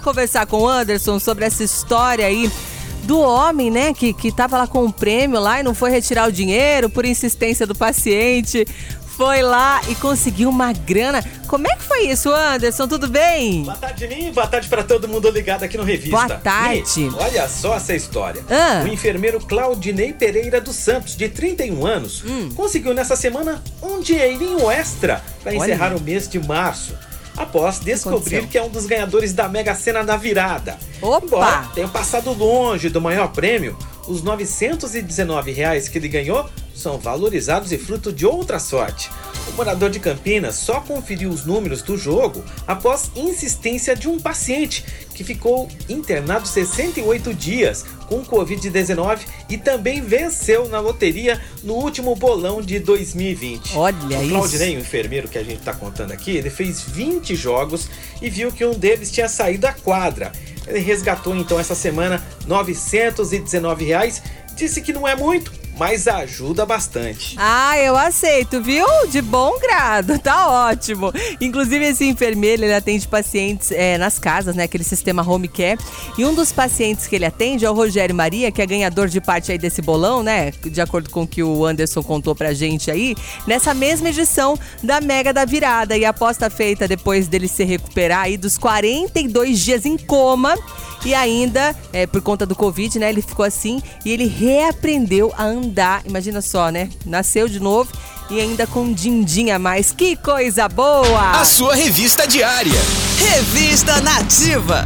lá conversar com o Anderson sobre essa história aí do homem, né, que, que tava lá com o prêmio lá e não foi retirar o dinheiro por insistência do paciente. Foi lá e conseguiu uma grana. Como é que foi isso, Anderson? Tudo bem? Boa tarde, Ninho. Boa tarde para todo mundo ligado aqui no Revista. Boa tarde. Ninho, olha só essa história. Ah. O enfermeiro Claudinei Pereira dos Santos, de 31 anos, Hum. conseguiu nessa semana um dinheirinho extra para encerrar o mês de março. Após descobrir que é um dos ganhadores da Mega Sena da virada. Opa! Embora tenha passado longe do maior prêmio, os 919 reais que ele ganhou são valorizados e fruto de outra sorte. O morador de Campinas só conferiu os números do jogo após insistência de um paciente que ficou internado 68 dias com Covid-19 e também venceu na loteria no último bolão de 2020. Olha o isso. Claudinei, o enfermeiro que a gente está contando aqui, ele fez 20 jogos e viu que um deles tinha saído da quadra. Ele resgatou então essa semana 919 reais, disse que não é muito, mas ajuda bastante. Ah, eu aceito, viu? De bom grado, tá ótimo. Inclusive, esse enfermeiro, ele atende pacientes é, nas casas, né? Aquele sistema home care. E um dos pacientes que ele atende é o Rogério Maria, que é ganhador de parte aí desse bolão, né? De acordo com o que o Anderson contou pra gente aí, nessa mesma edição da Mega da Virada. E a aposta feita depois dele se recuperar aí dos 42 dias em coma. E ainda, é, por conta do Covid, né? Ele ficou assim e ele reaprendeu a andar. Imagina só, né? Nasceu de novo e ainda com um din-din a mais. Que coisa boa! A sua revista diária. Revista Nativa.